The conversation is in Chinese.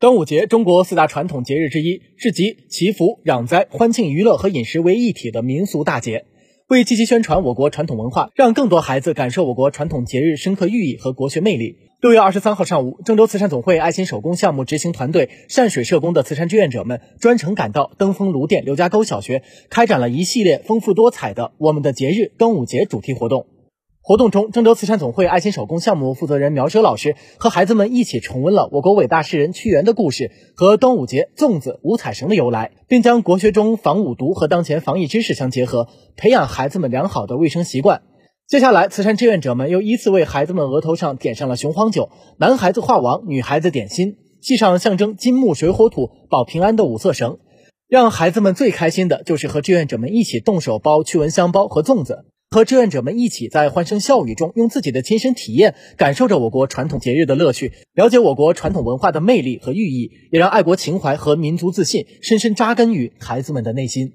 端午节，中国四大传统节日之一，是集祈福、攘灾、欢庆、娱乐和饮食为一体的民俗大节。为积极宣传我国传统文化，让更多孩子感受我国传统节日深刻寓意和国学魅力。六月二十三号上午，郑州慈善总会爱心手工项目执行团队善水社工的慈善志愿者们专程赶到登封卢店刘家沟小学，开展了一系列丰富多彩的“我们的节日”端午节主题活动。活动中，郑州慈善总会爱心手工项目负责人苗哲老师和孩子们一起重温了我国伟大诗人屈原的故事和端午节粽子、五彩绳的由来，并将国学中防五毒和当前防疫知识相结合，培养孩子们良好的卫生习惯。接下来，慈善志愿者们又依次为孩子们额头上点上了雄黄酒，男孩子画王，女孩子点心，系上象征金木水火土保平安的五色绳。让孩子们最开心的就是和志愿者们一起动手包驱蚊香包和粽子。和志愿者们一起在欢声笑语中，用自己的亲身体验感受着我国传统节日的乐趣，了解我国传统文化的魅力和寓意，也让爱国情怀和民族自信深深扎根于孩子们的内心。